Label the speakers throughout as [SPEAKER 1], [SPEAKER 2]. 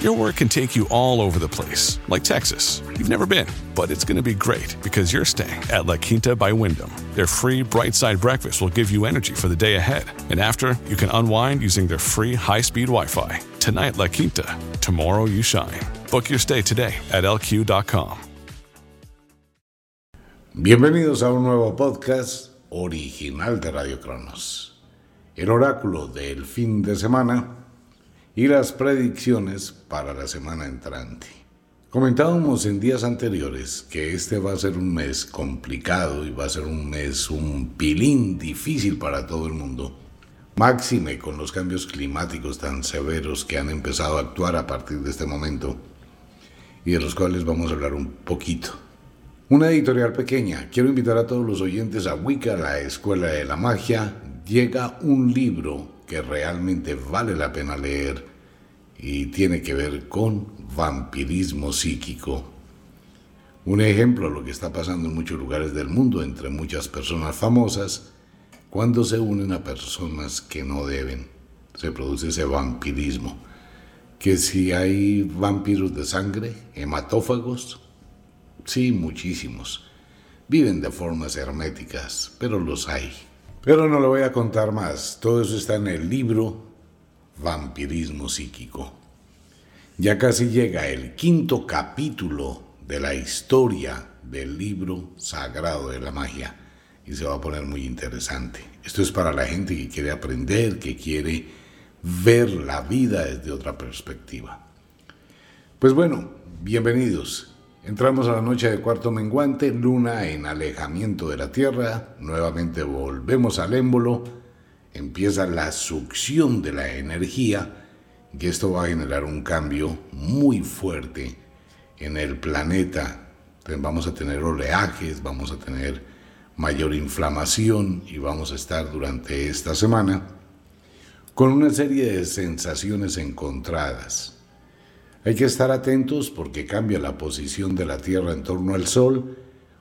[SPEAKER 1] Your work can take you all over the place, like Texas. You've never been, but it's going to be great because you're staying at La Quinta by Wyndham. Their free bright side breakfast will give you energy for the day ahead. And after, you can unwind using their free high speed Wi Fi. Tonight, La Quinta. Tomorrow, you shine. Book your stay today at lq.com.
[SPEAKER 2] Bienvenidos a un nuevo podcast original de Radio Cronos. el oráculo del fin de semana y las predicciones para la semana entrante. Comentábamos en días anteriores que este va a ser un mes complicado y va a ser un mes un pilín difícil para todo el mundo. Máxime con los cambios climáticos tan severos que han empezado a actuar a partir de este momento y de los cuales vamos a hablar un poquito. Una editorial pequeña. Quiero invitar a todos los oyentes a Wicca, la Escuela de la Magia, llega un libro que realmente vale la pena leer y tiene que ver con vampirismo psíquico. Un ejemplo, lo que está pasando en muchos lugares del mundo entre muchas personas famosas, cuando se unen a personas que no deben, se produce ese vampirismo. Que si hay vampiros de sangre, hematófagos, sí, muchísimos. Viven de formas herméticas, pero los hay. Pero no le voy a contar más. Todo eso está en el libro Vampirismo Psíquico. Ya casi llega el quinto capítulo de la historia del libro sagrado de la magia y se va a poner muy interesante. Esto es para la gente que quiere aprender, que quiere ver la vida desde otra perspectiva. Pues bueno, bienvenidos. Entramos a la noche de cuarto menguante, luna en alejamiento de la Tierra, nuevamente volvemos al émbolo, empieza la succión de la energía y esto va a generar un cambio muy fuerte en el planeta. Vamos a tener oleajes, vamos a tener mayor inflamación y vamos a estar durante esta semana con una serie de sensaciones encontradas hay que estar atentos porque cambia la posición de la Tierra en torno al Sol.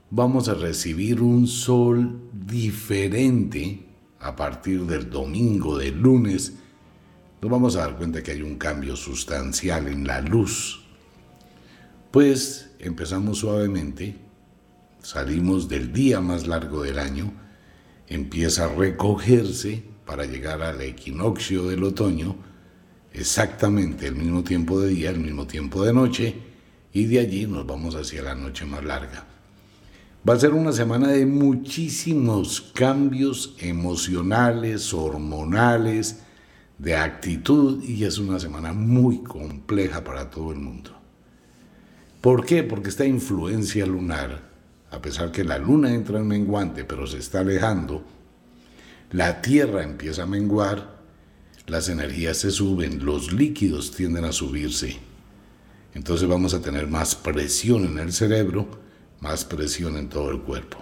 [SPEAKER 2] Vamos a recibir un Sol diferente a partir del domingo, del lunes. Nos vamos a dar cuenta que hay un cambio sustancial en la luz. Pues empezamos suavemente, salimos del día más largo del año, empieza a recogerse para llegar al equinoccio del otoño, exactamente el mismo tiempo de día, el mismo tiempo de noche, y de allí nos vamos hacia la noche más larga. Va a ser una semana de muchísimos cambios emocionales, hormonales, de actitud, y es una semana muy compleja para todo el mundo. ¿Por qué? Porque esta influencia lunar, a pesar que la luna entra en menguante, pero se está alejando, la Tierra empieza a menguar, las energías se suben, los líquidos tienden a subirse. Entonces vamos a tener más presión en el cerebro, más presión en todo el cuerpo.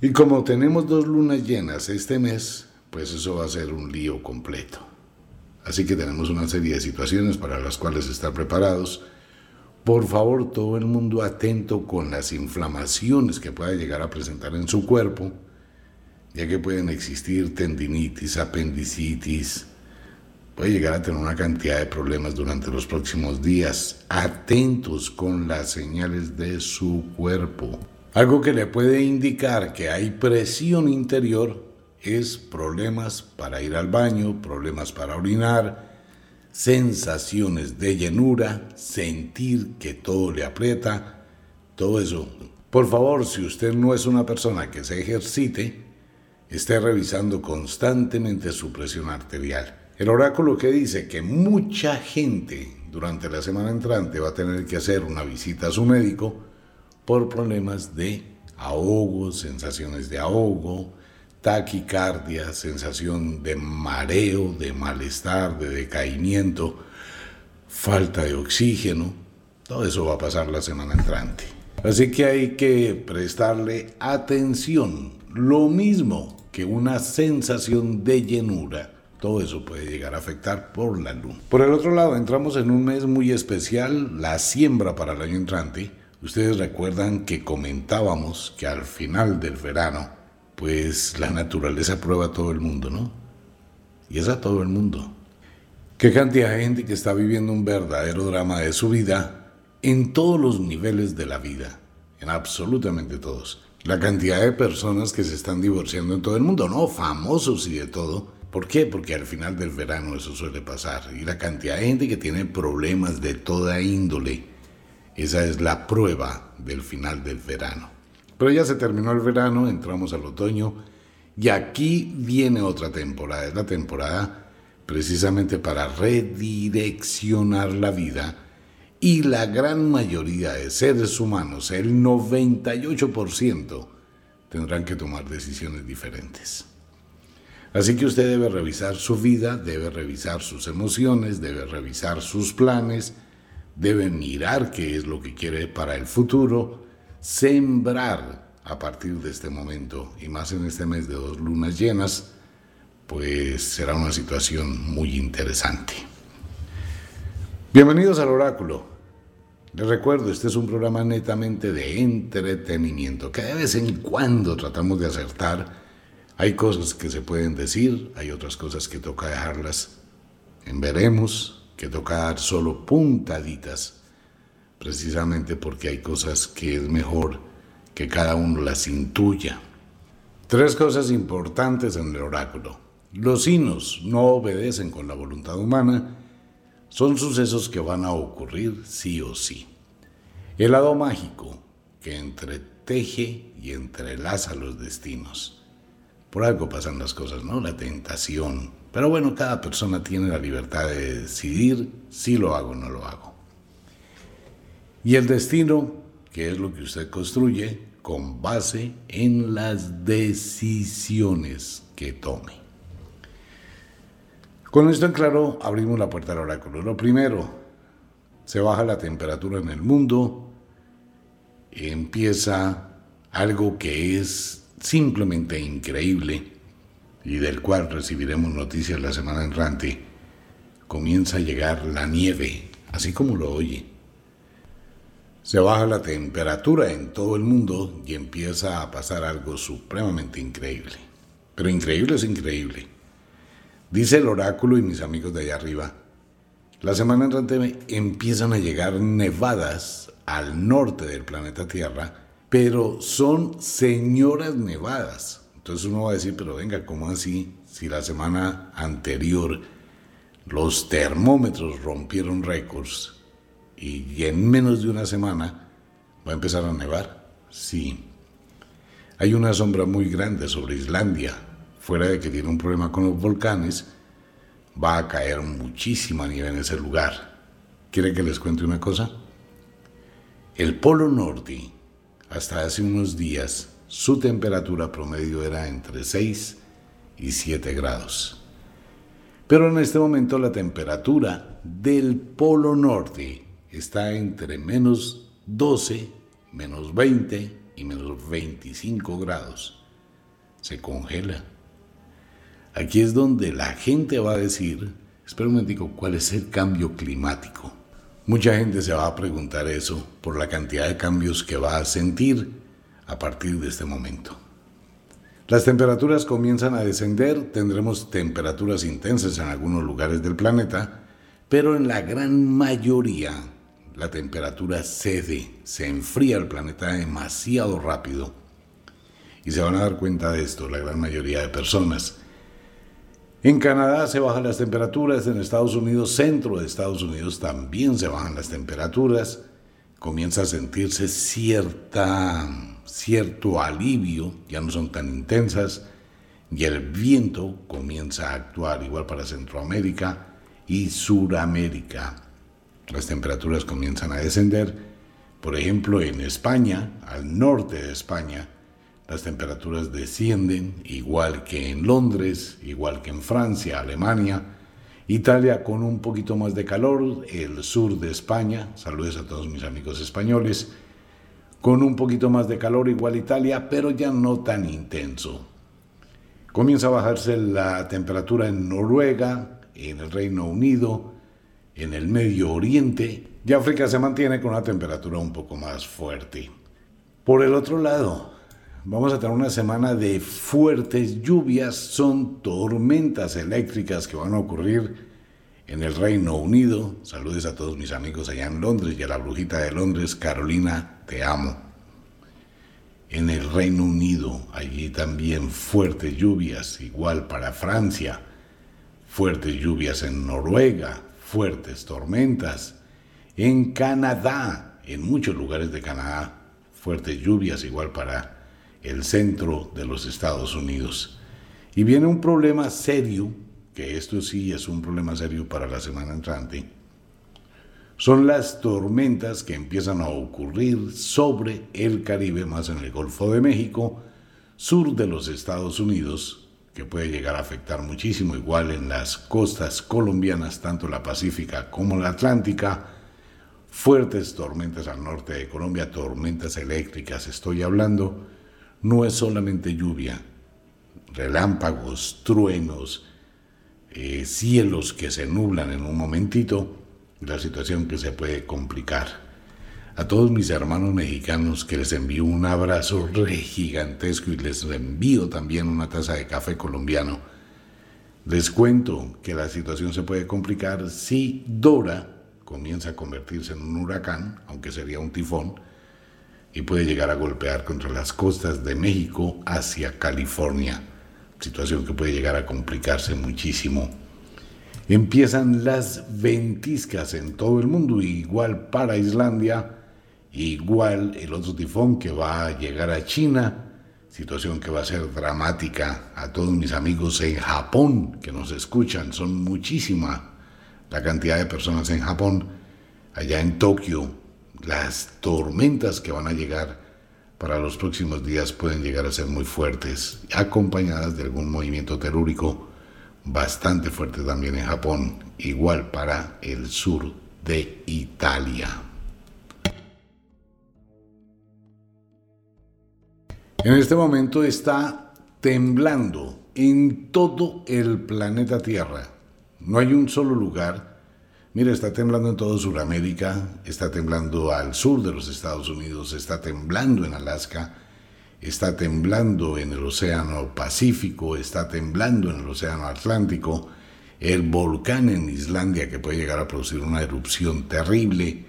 [SPEAKER 2] Y como tenemos dos lunas llenas este mes, pues eso va a ser un lío completo. Así que tenemos una serie de situaciones para las cuales estar preparados. Por favor, todo el mundo atento con las inflamaciones que pueda llegar a presentar en su cuerpo, ya que pueden existir tendinitis, apendicitis, puede llegar a tener una cantidad de problemas durante los próximos días. Atentos con las señales de su cuerpo. Algo que le puede indicar que hay presión interior es problemas para ir al baño, problemas para orinar, sensaciones de llenura, sentir que todo le aprieta, todo eso. Por favor, si usted no es una persona que se ejercite, esté revisando constantemente su presión arterial. El oráculo que dice que mucha gente durante la semana entrante va a tener que hacer una visita a su médico por problemas de ahogo, sensaciones de ahogo, taquicardia, sensación de mareo, de malestar, de decaimiento, falta de oxígeno. Todo eso va a pasar la semana entrante. Así que hay que prestarle atención. Lo mismo que una sensación de llenura todo eso puede llegar a afectar por la luna. Por el otro lado, entramos en un mes muy especial, la siembra para el año entrante. Ustedes recuerdan que comentábamos que al final del verano, pues la naturaleza prueba a todo el mundo, ¿no? Y es a todo el mundo. Qué cantidad de gente que está viviendo un verdadero drama de su vida en todos los niveles de la vida, en absolutamente todos. La cantidad de personas que se están divorciando en todo el mundo, no, famosos y de todo, ¿Por qué? Porque al final del verano eso suele pasar. Y la cantidad de gente que tiene problemas de toda índole, esa es la prueba del final del verano. Pero ya se terminó el verano, entramos al otoño y aquí viene otra temporada. Es la temporada precisamente para redireccionar la vida y la gran mayoría de seres humanos, el 98%, tendrán que tomar decisiones diferentes. Así que usted debe revisar su vida, debe revisar sus emociones, debe revisar sus planes, debe mirar qué es lo que quiere para el futuro, sembrar a partir de este momento y más en este mes de dos lunas llenas, pues será una situación muy interesante. Bienvenidos al oráculo. Les recuerdo, este es un programa netamente de entretenimiento, que de vez en cuando tratamos de acertar hay cosas que se pueden decir, hay otras cosas que toca dejarlas en veremos, que toca dar solo puntaditas, precisamente porque hay cosas que es mejor que cada uno las intuya. Tres cosas importantes en el oráculo. Los signos no obedecen con la voluntad humana, son sucesos que van a ocurrir sí o sí. El lado mágico que entreteje y entrelaza los destinos. Por algo pasan las cosas, ¿no? La tentación. Pero bueno, cada persona tiene la libertad de decidir si lo hago o no lo hago. Y el destino, que es lo que usted construye con base en las decisiones que tome. Con esto en claro, abrimos la puerta al oráculo. Lo primero, se baja la temperatura en el mundo, empieza algo que es simplemente increíble y del cual recibiremos noticias la semana entrante, comienza a llegar la nieve, así como lo oye. Se baja la temperatura en todo el mundo y empieza a pasar algo supremamente increíble. Pero increíble es increíble. Dice el oráculo y mis amigos de allá arriba, la semana entrante empiezan a llegar nevadas al norte del planeta Tierra pero son señoras nevadas. Entonces uno va a decir, pero venga, ¿cómo así? Si la semana anterior los termómetros rompieron récords y en menos de una semana va a empezar a nevar. Sí. Hay una sombra muy grande sobre Islandia. Fuera de que tiene un problema con los volcanes, va a caer muchísima nieve en ese lugar. ¿Quiere que les cuente una cosa? El Polo Norte hasta hace unos días, su temperatura promedio era entre 6 y 7 grados. Pero en este momento la temperatura del Polo Norte está entre menos 12, menos 20 y menos 25 grados. Se congela. Aquí es donde la gente va a decir espera un momentico, ¿cuál es el cambio climático? Mucha gente se va a preguntar eso por la cantidad de cambios que va a sentir a partir de este momento. Las temperaturas comienzan a descender, tendremos temperaturas intensas en algunos lugares del planeta, pero en la gran mayoría la temperatura cede, se enfría el planeta demasiado rápido. Y se van a dar cuenta de esto la gran mayoría de personas. En Canadá se bajan las temperaturas, en Estados Unidos, centro de Estados Unidos también se bajan las temperaturas, comienza a sentirse cierta, cierto alivio, ya no son tan intensas, y el viento comienza a actuar igual para Centroamérica y Suramérica. Las temperaturas comienzan a descender, por ejemplo en España, al norte de España, las temperaturas descienden, igual que en Londres, igual que en Francia, Alemania, Italia con un poquito más de calor, el sur de España, saludos a todos mis amigos españoles, con un poquito más de calor igual Italia, pero ya no tan intenso. Comienza a bajarse la temperatura en Noruega, en el Reino Unido, en el Medio Oriente, y África se mantiene con una temperatura un poco más fuerte. Por el otro lado, Vamos a tener una semana de fuertes lluvias, son tormentas eléctricas que van a ocurrir en el Reino Unido. Saludes a todos mis amigos allá en Londres y a la brujita de Londres, Carolina, te amo. En el Reino Unido, allí también fuertes lluvias, igual para Francia, fuertes lluvias en Noruega, fuertes tormentas. En Canadá, en muchos lugares de Canadá, fuertes lluvias, igual para el centro de los Estados Unidos. Y viene un problema serio, que esto sí es un problema serio para la semana entrante, son las tormentas que empiezan a ocurrir sobre el Caribe, más en el Golfo de México, sur de los Estados Unidos, que puede llegar a afectar muchísimo, igual en las costas colombianas, tanto la Pacífica como la Atlántica, fuertes tormentas al norte de Colombia, tormentas eléctricas, estoy hablando, no es solamente lluvia, relámpagos, truenos, eh, cielos que se nublan en un momentito, la situación que se puede complicar. A todos mis hermanos mexicanos que les envío un abrazo re gigantesco y les envío también una taza de café colombiano. Les cuento que la situación se puede complicar si Dora comienza a convertirse en un huracán, aunque sería un tifón, y puede llegar a golpear contra las costas de México hacia California, situación que puede llegar a complicarse muchísimo. Empiezan las ventiscas en todo el mundo, igual para Islandia, igual el otro tifón que va a llegar a China, situación que va a ser dramática a todos mis amigos en Japón que nos escuchan, son muchísima la cantidad de personas en Japón, allá en Tokio, las tormentas que van a llegar para los próximos días pueden llegar a ser muy fuertes, acompañadas de algún movimiento telúrico bastante fuerte también en Japón, igual para el sur de Italia. En este momento está temblando en todo el planeta Tierra. No hay un solo lugar Mira, está temblando en todo Sudamérica, está temblando al sur de los Estados Unidos, está temblando en Alaska, está temblando en el Océano Pacífico, está temblando en el Océano Atlántico, el volcán en Islandia que puede llegar a producir una erupción terrible,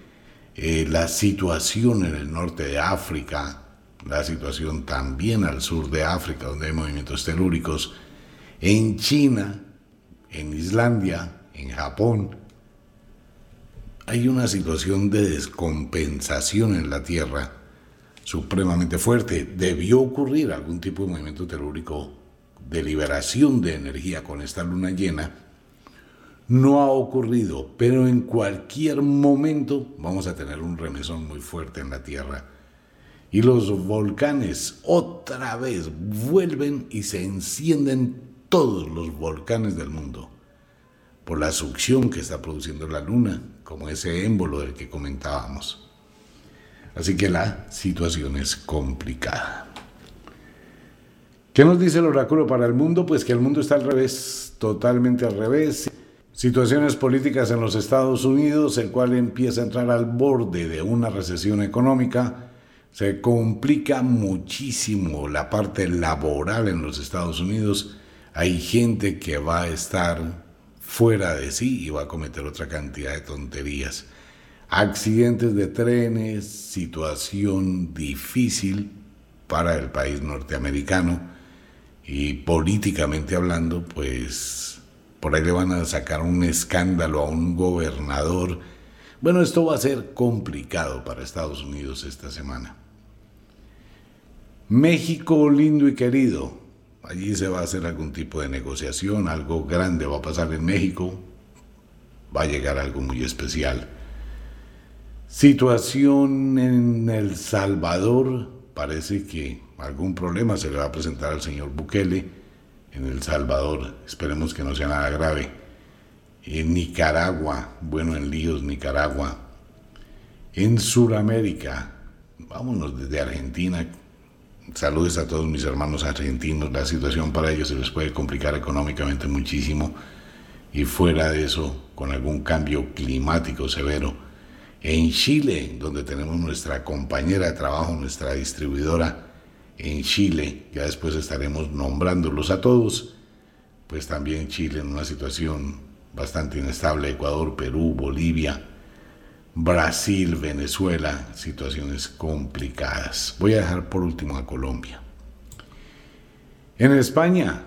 [SPEAKER 2] eh, la situación en el norte de África, la situación también al sur de África donde hay movimientos telúricos, en China, en Islandia, en Japón, hay una situación de descompensación en la Tierra supremamente fuerte. Debió ocurrir algún tipo de movimiento telúrico de liberación de energía con esta luna llena. No ha ocurrido, pero en cualquier momento vamos a tener un remesón muy fuerte en la Tierra. Y los volcanes otra vez vuelven y se encienden todos los volcanes del mundo por la succión que está produciendo la luna, como ese émbolo del que comentábamos. Así que la situación es complicada. ¿Qué nos dice el oráculo para el mundo? Pues que el mundo está al revés, totalmente al revés. Situaciones políticas en los Estados Unidos, el cual empieza a entrar al borde de una recesión económica. Se complica muchísimo la parte laboral en los Estados Unidos. Hay gente que va a estar fuera de sí y va a cometer otra cantidad de tonterías. Accidentes de trenes, situación difícil para el país norteamericano y políticamente hablando, pues por ahí le van a sacar un escándalo a un gobernador. Bueno, esto va a ser complicado para Estados Unidos esta semana. México lindo y querido. Allí se va a hacer algún tipo de negociación, algo grande va a pasar en México. Va a llegar algo muy especial. Situación en El Salvador. Parece que algún problema se le va a presentar al señor Bukele en El Salvador, esperemos que no sea nada grave. En Nicaragua, bueno, en líos, Nicaragua. En Sudamérica, vámonos desde Argentina. Saludos a todos mis hermanos argentinos. La situación para ellos se les puede complicar económicamente muchísimo. Y fuera de eso, con algún cambio climático severo. En Chile, donde tenemos nuestra compañera de trabajo, nuestra distribuidora, en Chile, ya después estaremos nombrándolos a todos, pues también Chile en una situación bastante inestable, Ecuador, Perú, Bolivia, Brasil, Venezuela, situaciones complicadas. Voy a dejar por último a Colombia. En España,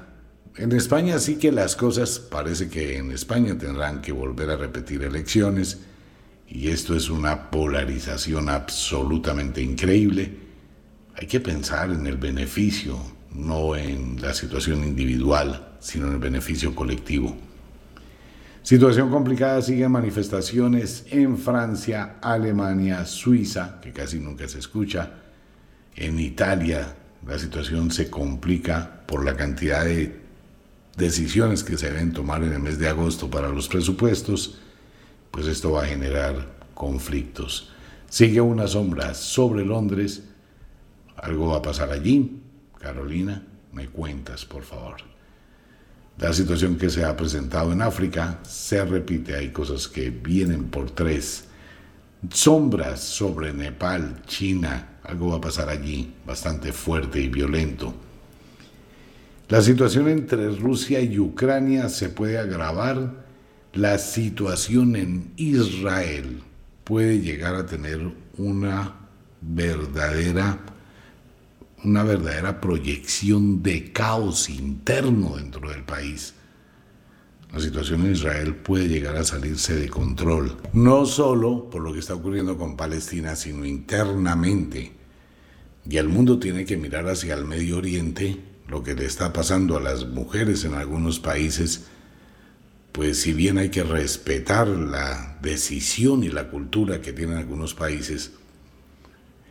[SPEAKER 2] en España sí que las cosas parece que en España tendrán que volver a repetir elecciones y esto es una polarización absolutamente increíble hay que pensar en el beneficio, no en la situación individual, sino en el beneficio colectivo. Situación complicada, siguen manifestaciones en Francia, Alemania, Suiza, que casi nunca se escucha. En Italia la situación se complica por la cantidad de decisiones que se deben tomar en el mes de agosto para los presupuestos, pues esto va a generar conflictos. Sigue una sombra sobre Londres algo va a pasar allí. Carolina, me cuentas, por favor. La situación que se ha presentado en África se repite, hay cosas que vienen por tres. Sombras sobre Nepal, China, algo va a pasar allí, bastante fuerte y violento. La situación entre Rusia y Ucrania se puede agravar. La situación en Israel puede llegar a tener una verdadera una verdadera proyección de caos interno dentro del país. La situación en Israel puede llegar a salirse de control, no solo por lo que está ocurriendo con Palestina, sino internamente. Y el mundo tiene que mirar hacia el Medio Oriente, lo que le está pasando a las mujeres en algunos países, pues si bien hay que respetar la decisión y la cultura que tienen algunos países,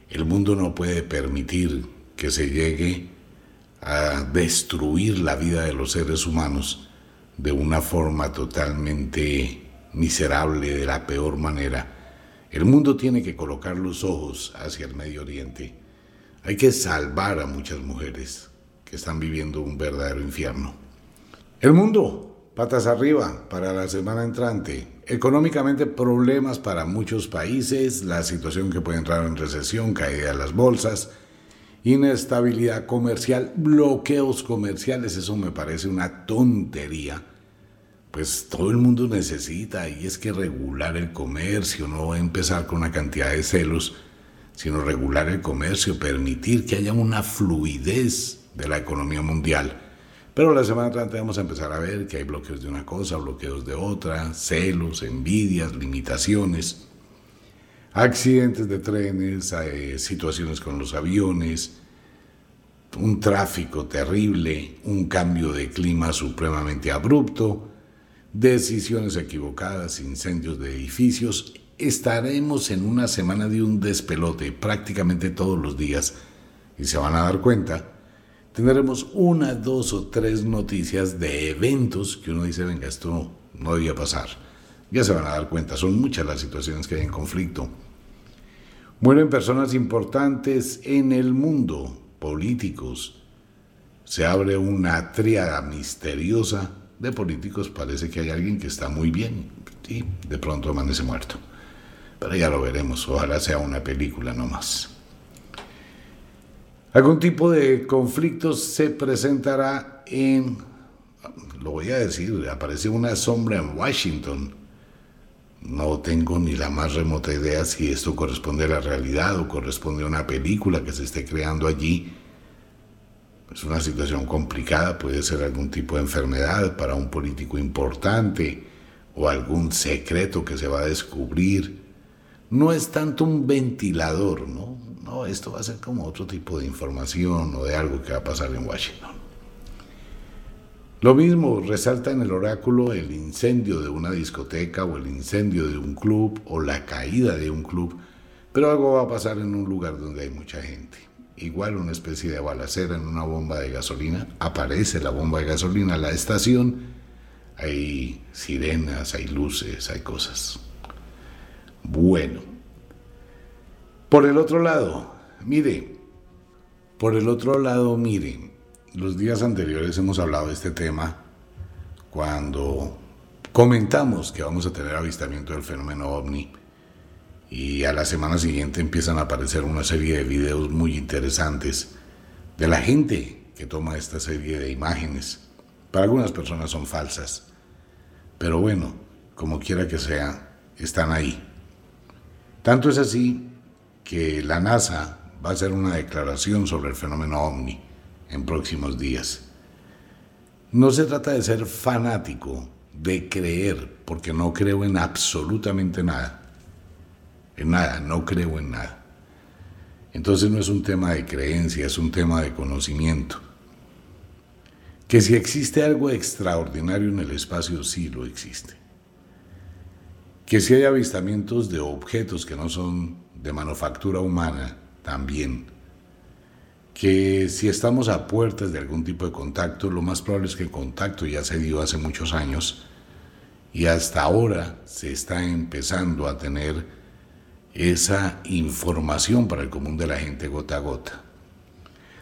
[SPEAKER 2] el mundo no puede permitir que se llegue a destruir la vida de los seres humanos de una forma totalmente miserable, de la peor manera. El mundo tiene que colocar los ojos hacia el Medio Oriente. Hay que salvar a muchas mujeres que están viviendo un verdadero infierno. El mundo, patas arriba para la semana entrante. Económicamente problemas para muchos países, la situación que puede entrar en recesión, caída de las bolsas, inestabilidad comercial, bloqueos comerciales, eso me parece una tontería. Pues todo el mundo necesita y es que regular el comercio, no empezar con una cantidad de celos, sino regular el comercio, permitir que haya una fluidez de la economía mundial. Pero la semana entrante vamos a empezar a ver que hay bloqueos de una cosa, bloqueos de otra, celos, envidias, limitaciones accidentes de trenes, situaciones con los aviones, un tráfico terrible, un cambio de clima supremamente abrupto, decisiones equivocadas, incendios de edificios. Estaremos en una semana de un despelote prácticamente todos los días y se van a dar cuenta. Tendremos una, dos o tres noticias de eventos que uno dice, venga, esto no, no debía pasar. Ya se van a dar cuenta, son muchas las situaciones que hay en conflicto. Mueren personas importantes en el mundo, políticos. Se abre una tríada misteriosa de políticos parece que hay alguien que está muy bien y de pronto amanece muerto. Pero ya lo veremos, ojalá sea una película no más. Algún tipo de conflicto se presentará en, lo voy a decir, aparece una sombra en Washington. No tengo ni la más remota idea si esto corresponde a la realidad o corresponde a una película que se esté creando allí. Es una situación complicada, puede ser algún tipo de enfermedad para un político importante o algún secreto que se va a descubrir. No es tanto un ventilador, ¿no? No, esto va a ser como otro tipo de información o de algo que va a pasar en Washington. Lo mismo resalta en el oráculo el incendio de una discoteca o el incendio de un club o la caída de un club, pero algo va a pasar en un lugar donde hay mucha gente. Igual una especie de balacera en una bomba de gasolina, aparece la bomba de gasolina la estación, hay sirenas, hay luces, hay cosas. Bueno, por el otro lado, mire, por el otro lado, miren, los días anteriores hemos hablado de este tema cuando comentamos que vamos a tener avistamiento del fenómeno ovni y a la semana siguiente empiezan a aparecer una serie de videos muy interesantes de la gente que toma esta serie de imágenes. Para algunas personas son falsas, pero bueno, como quiera que sea, están ahí. Tanto es así que la NASA va a hacer una declaración sobre el fenómeno ovni en próximos días. No se trata de ser fanático, de creer, porque no creo en absolutamente nada. En nada, no creo en nada. Entonces no es un tema de creencia, es un tema de conocimiento. Que si existe algo extraordinario en el espacio, sí lo existe. Que si hay avistamientos de objetos que no son de manufactura humana también, que si estamos a puertas de algún tipo de contacto, lo más probable es que el contacto ya se dio hace muchos años y hasta ahora se está empezando a tener esa información para el común de la gente gota a gota.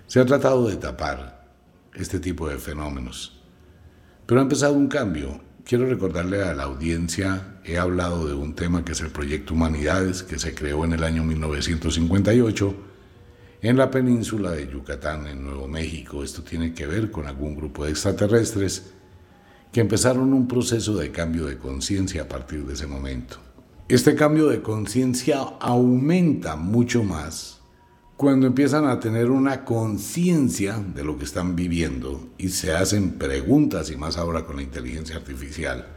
[SPEAKER 2] Se ha tratado de tapar este tipo de fenómenos, pero ha empezado un cambio Quiero recordarle a la audiencia, he hablado de un tema que es el Proyecto Humanidades, que se creó en el año 1958 en la península de Yucatán, en Nuevo México. Esto tiene que ver con algún grupo de extraterrestres que empezaron un proceso de cambio de conciencia a partir de ese momento. Este cambio de conciencia aumenta mucho más cuando empiezan a tener una conciencia de lo que están viviendo y se hacen preguntas, y más ahora con la inteligencia artificial,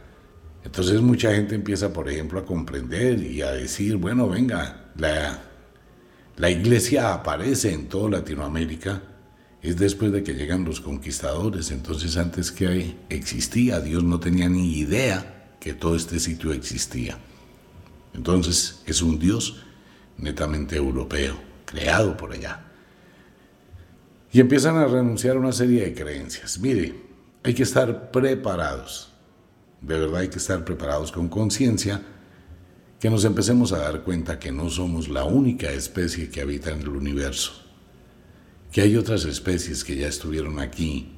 [SPEAKER 2] entonces mucha gente empieza, por ejemplo, a comprender y a decir, bueno, venga, la, la iglesia aparece en toda Latinoamérica, es después de que llegan los conquistadores, entonces antes que existía, Dios no tenía ni idea que todo este sitio existía. Entonces es un Dios netamente europeo creado por allá. Y empiezan a renunciar a una serie de creencias. Mire, hay que estar preparados. De verdad hay que estar preparados con conciencia, que nos empecemos a dar cuenta que no somos la única especie que habita en el universo, que hay otras especies que ya estuvieron aquí,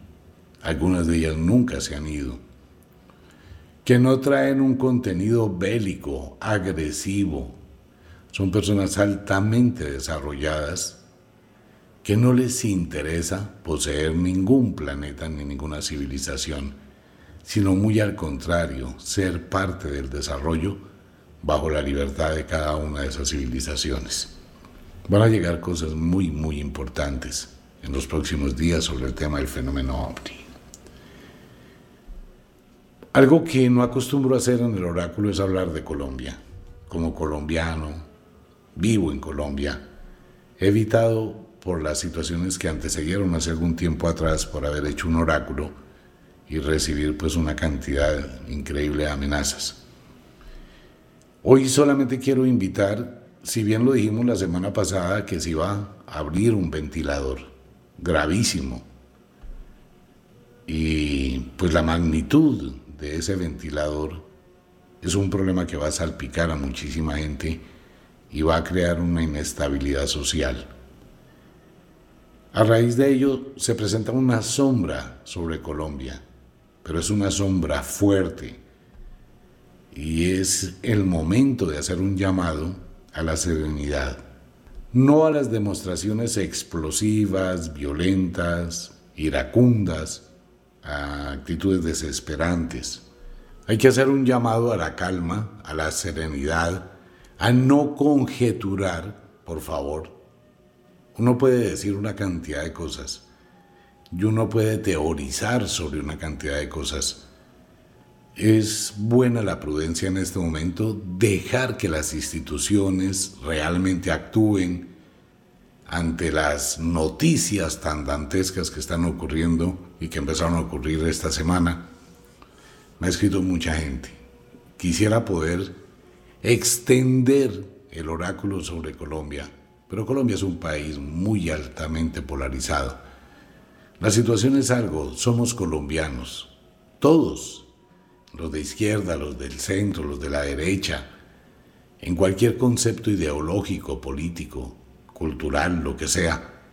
[SPEAKER 2] algunas de ellas nunca se han ido, que no traen un contenido bélico, agresivo, son personas altamente desarrolladas que no les interesa poseer ningún planeta ni ninguna civilización, sino muy al contrario, ser parte del desarrollo bajo la libertad de cada una de esas civilizaciones. Van a llegar cosas muy, muy importantes en los próximos días sobre el tema del fenómeno OVNI. Algo que no acostumbro a hacer en el oráculo es hablar de Colombia, como colombiano, vivo en Colombia, he evitado por las situaciones que antecedieron hace algún tiempo atrás por haber hecho un oráculo y recibir pues una cantidad increíble de amenazas. Hoy solamente quiero invitar, si bien lo dijimos la semana pasada, que se iba a abrir un ventilador gravísimo y pues la magnitud de ese ventilador es un problema que va a salpicar a muchísima gente y va a crear una inestabilidad social. A raíz de ello se presenta una sombra sobre Colombia pero es una sombra fuerte y es el momento de hacer un llamado a la serenidad, no a las demostraciones explosivas, violentas, iracundas, a actitudes desesperantes. Hay que hacer un llamado a la calma, a la serenidad, a no conjeturar, por favor. Uno puede decir una cantidad de cosas y uno puede teorizar sobre una cantidad de cosas. Es buena la prudencia en este momento, dejar que las instituciones realmente actúen ante las noticias tan dantescas que están ocurriendo y que empezaron a ocurrir esta semana. Me ha escrito mucha gente. Quisiera poder extender el oráculo sobre Colombia, pero Colombia es un país muy altamente polarizado. La situación es algo, somos colombianos, todos, los de izquierda, los del centro, los de la derecha, en cualquier concepto ideológico, político, cultural, lo que sea.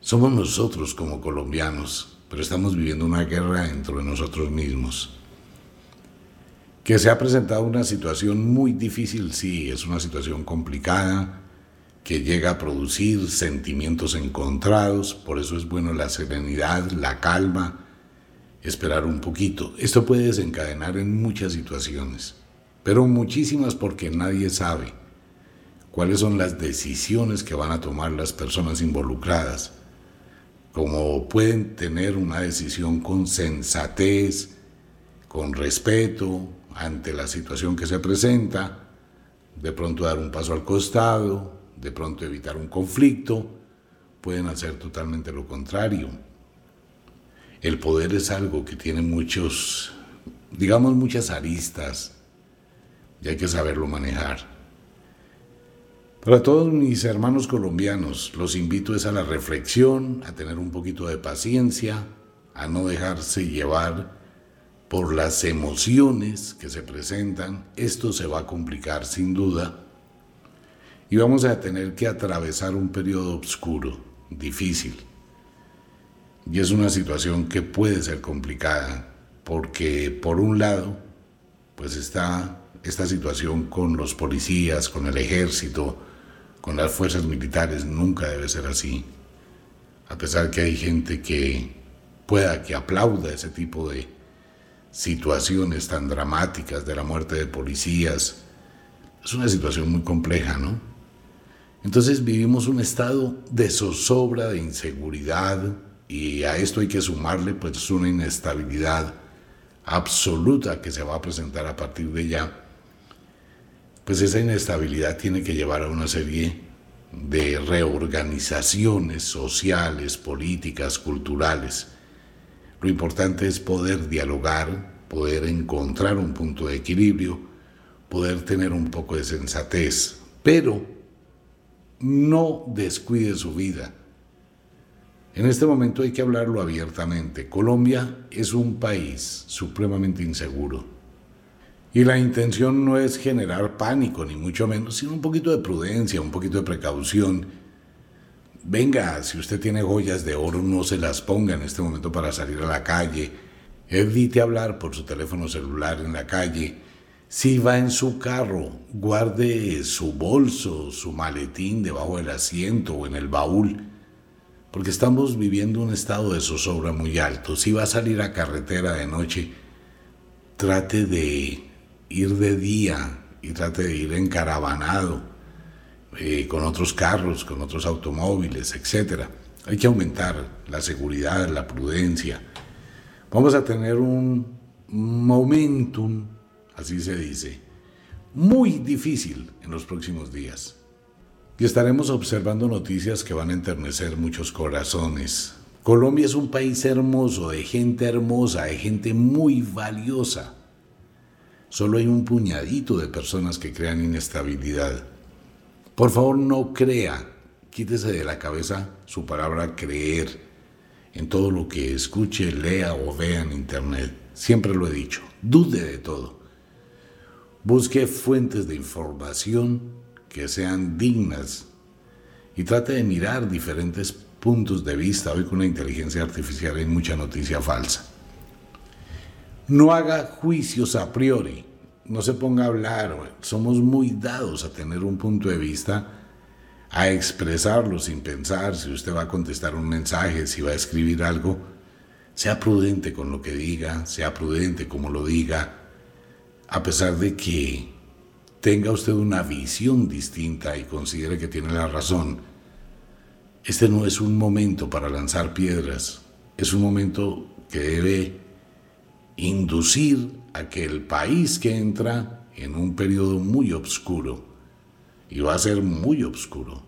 [SPEAKER 2] Somos nosotros como colombianos, pero estamos viviendo una guerra dentro de nosotros mismos. Que se ha presentado una situación muy difícil, sí, es una situación complicada, que llega a producir sentimientos encontrados, por eso es bueno la serenidad, la calma, esperar un poquito. Esto puede desencadenar en muchas situaciones, pero muchísimas porque nadie sabe cuáles son las decisiones que van a tomar las personas involucradas, como pueden tener una decisión con sensatez, con respeto ante la situación que se presenta, de pronto dar un paso al costado, de pronto evitar un conflicto, pueden hacer totalmente lo contrario. El poder es algo que tiene muchos, digamos, muchas aristas y hay que saberlo manejar. Para todos mis hermanos colombianos, los invito es a la reflexión, a tener un poquito de paciencia, a no dejarse llevar por las emociones que se presentan. Esto se va a complicar sin duda y vamos a tener que atravesar un periodo oscuro, difícil. Y es una situación que puede ser complicada porque por un lado, pues está esta situación con los policías, con el ejército, con las fuerzas militares nunca debe ser así. A pesar que hay gente que pueda que aplauda ese tipo de situaciones tan dramáticas de la muerte de policías, es una situación muy compleja, ¿no? Entonces vivimos un estado de zozobra, de inseguridad, y a esto hay que sumarle pues una inestabilidad absoluta que se va a presentar a partir de ya pues esa inestabilidad tiene que llevar a una serie de reorganizaciones sociales, políticas, culturales. Lo importante es poder dialogar, poder encontrar un punto de equilibrio, poder tener un poco de sensatez, pero no descuide su vida. En este momento hay que hablarlo abiertamente. Colombia es un país supremamente inseguro y la intención no es generar pánico, ni mucho menos, sino un poquito de prudencia, un poquito de precaución. Venga, si usted tiene joyas de oro, no se las ponga en este momento para salir a la calle. Evite hablar por su teléfono celular en la calle. Si va en su carro, guarde su bolso, su maletín debajo del asiento o en el baúl, porque estamos viviendo un estado de zozobra muy alto. Si va a salir a carretera de noche, trate de ir de día y trate de ir encaravanado eh, con otros carros, con otros automóviles, etc. Hay que aumentar la seguridad, la prudencia. Vamos a tener un momentum, así se dice, muy difícil en los próximos días. Y estaremos observando noticias que van a enternecer muchos corazones. Colombia es un país hermoso, de gente hermosa, de gente muy valiosa. Solo hay un puñadito de personas que crean inestabilidad. Por favor, no crea. Quítese de la cabeza su palabra creer en todo lo que escuche, lea o vea en Internet. Siempre lo he dicho. Dude de todo. Busque fuentes de información que sean dignas. Y trate de mirar diferentes puntos de vista. Hoy con la inteligencia artificial hay mucha noticia falsa. No haga juicios a priori, no se ponga a hablar, somos muy dados a tener un punto de vista, a expresarlo sin pensar. Si usted va a contestar un mensaje, si va a escribir algo, sea prudente con lo que diga, sea prudente como lo diga, a pesar de que tenga usted una visión distinta y considere que tiene la razón, este no es un momento para lanzar piedras, es un momento que debe inducir a que el país que entra en un periodo muy oscuro, y va a ser muy oscuro,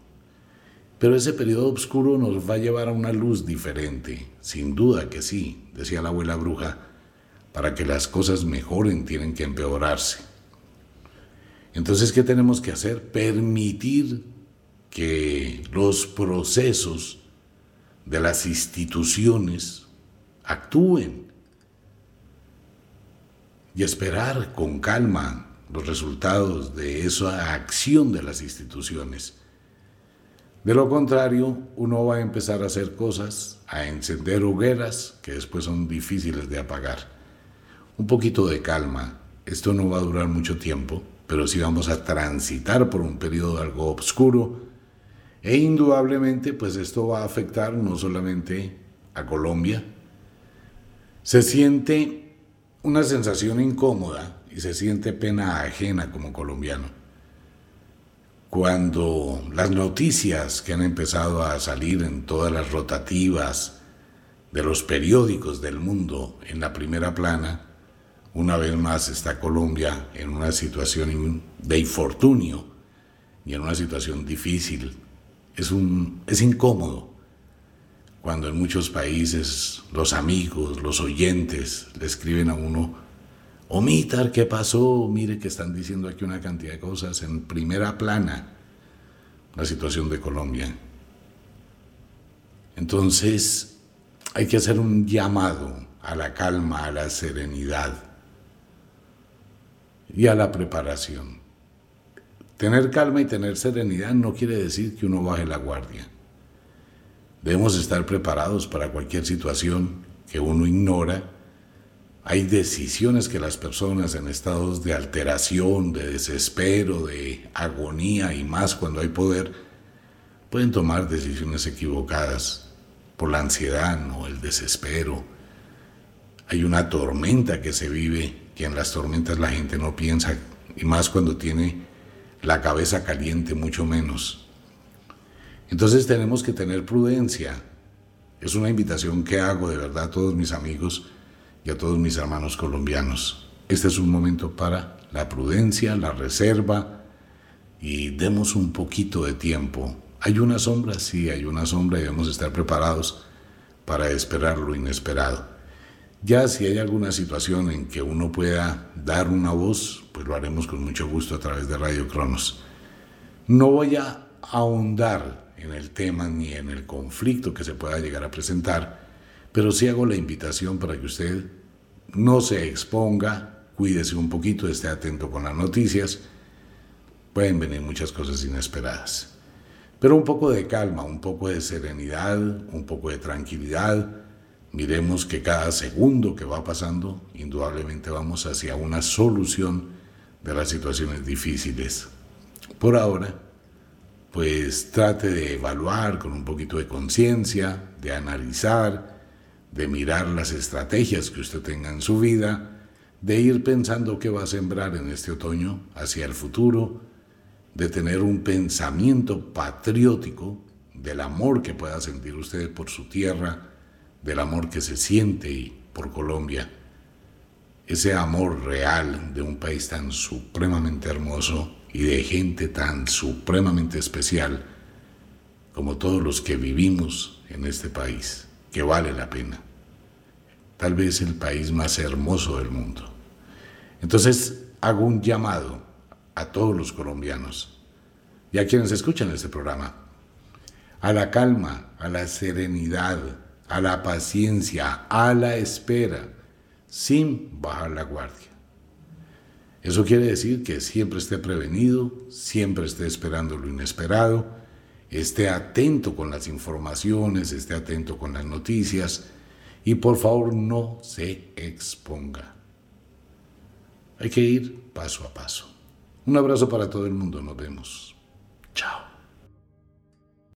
[SPEAKER 2] pero ese periodo oscuro nos va a llevar a una luz diferente, sin duda que sí, decía la abuela bruja, para que las cosas mejoren tienen que empeorarse. Entonces, ¿qué tenemos que hacer? Permitir que los procesos de las instituciones actúen y esperar con calma los resultados de esa acción de las instituciones. De lo contrario, uno va a empezar a hacer cosas, a encender hogueras que después son difíciles de apagar. Un poquito de calma, esto no va a durar mucho tiempo, pero sí vamos a transitar por un periodo algo oscuro e indudablemente pues esto va a afectar no solamente a Colombia, se siente una sensación incómoda y se siente pena ajena como colombiano. Cuando las noticias que han empezado a salir en todas las rotativas de los periódicos del mundo en la primera plana, una vez más está Colombia en una situación de infortunio y en una situación difícil. Es, un, es incómodo cuando en muchos países los amigos, los oyentes le escriben a uno, omitar, ¿qué pasó? Mire que están diciendo aquí una cantidad de cosas en primera plana, la situación de Colombia. Entonces, hay que hacer un llamado a la calma, a la serenidad y a la preparación. Tener calma y tener serenidad no quiere decir que uno baje la guardia. Debemos estar preparados para cualquier situación que uno ignora. Hay decisiones que las personas en estados de alteración, de desespero, de agonía y más cuando hay poder, pueden tomar decisiones equivocadas por la ansiedad o el desespero. Hay una tormenta que se vive, que en las tormentas la gente no piensa, y más cuando tiene la cabeza caliente, mucho menos. Entonces tenemos que tener prudencia. Es una invitación que hago de verdad a todos mis amigos y a todos mis hermanos colombianos. Este es un momento para la prudencia, la reserva y demos un poquito de tiempo. ¿Hay una sombra? Sí, hay una sombra y debemos estar preparados para esperar lo inesperado. Ya si hay alguna situación en que uno pueda dar una voz, pues lo haremos con mucho gusto a través de Radio Cronos. No voy a ahondar en el tema ni en el conflicto que se pueda llegar a presentar, pero sí hago la invitación para que usted no se exponga, cuídese un poquito, esté atento con las noticias, pueden venir muchas cosas inesperadas. Pero un poco de calma, un poco de serenidad, un poco de tranquilidad. Miremos que cada segundo que va pasando, indudablemente vamos hacia una solución de las situaciones difíciles. Por ahora, pues trate de evaluar con un poquito de conciencia, de analizar, de mirar las estrategias que usted tenga en su vida, de ir pensando qué va a sembrar en este otoño hacia el futuro, de tener un pensamiento patriótico del amor que pueda sentir usted por su tierra, del amor que se siente por Colombia, ese amor real de un país tan supremamente hermoso y de gente tan supremamente especial como todos los que vivimos en este país, que vale la pena. Tal vez el país más hermoso del mundo. Entonces hago un llamado a todos los colombianos y a quienes escuchan este programa, a la calma, a la serenidad, a la paciencia, a la espera, sin bajar la guardia. Eso quiere decir que siempre esté prevenido, siempre esté esperando lo inesperado, esté atento con las informaciones, esté atento con las noticias y por favor no se exponga. Hay que ir paso a paso. Un abrazo para todo el mundo, nos vemos.